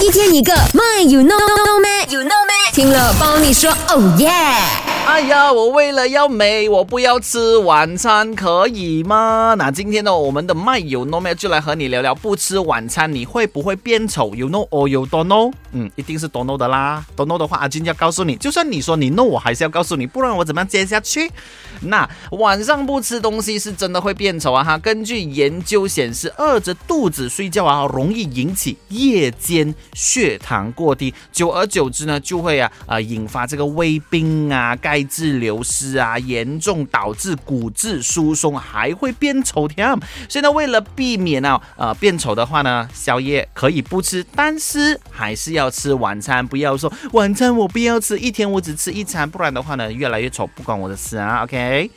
一天一个，My you know know me you know me，听了帮你说，oh yeah。哎呀，我为了要美，我不要吃晚餐，可以吗？那今天呢，我们的麦友 no m 就来和你聊聊，不吃晚餐你会不会变丑？You know or you don't know？嗯，一定是 don't know 的啦。don't know 的话，阿金要告诉你，就算你说你 know，我还是要告诉你，不然我怎么样接下去？那晚上不吃东西是真的会变丑啊！哈，根据研究显示，饿着肚子睡觉啊，容易引起夜间血糖过低，久而久之呢，就会啊啊引发这个胃病啊、钙质流失啊，严重导致骨质疏松，还会变丑添。所以呢，为了避免啊呃变丑的话呢，宵夜可以不吃，但是还是要吃晚餐。不要说晚餐我不要吃，一天我只吃一餐，不然的话呢，越来越丑，不关我的事啊。OK。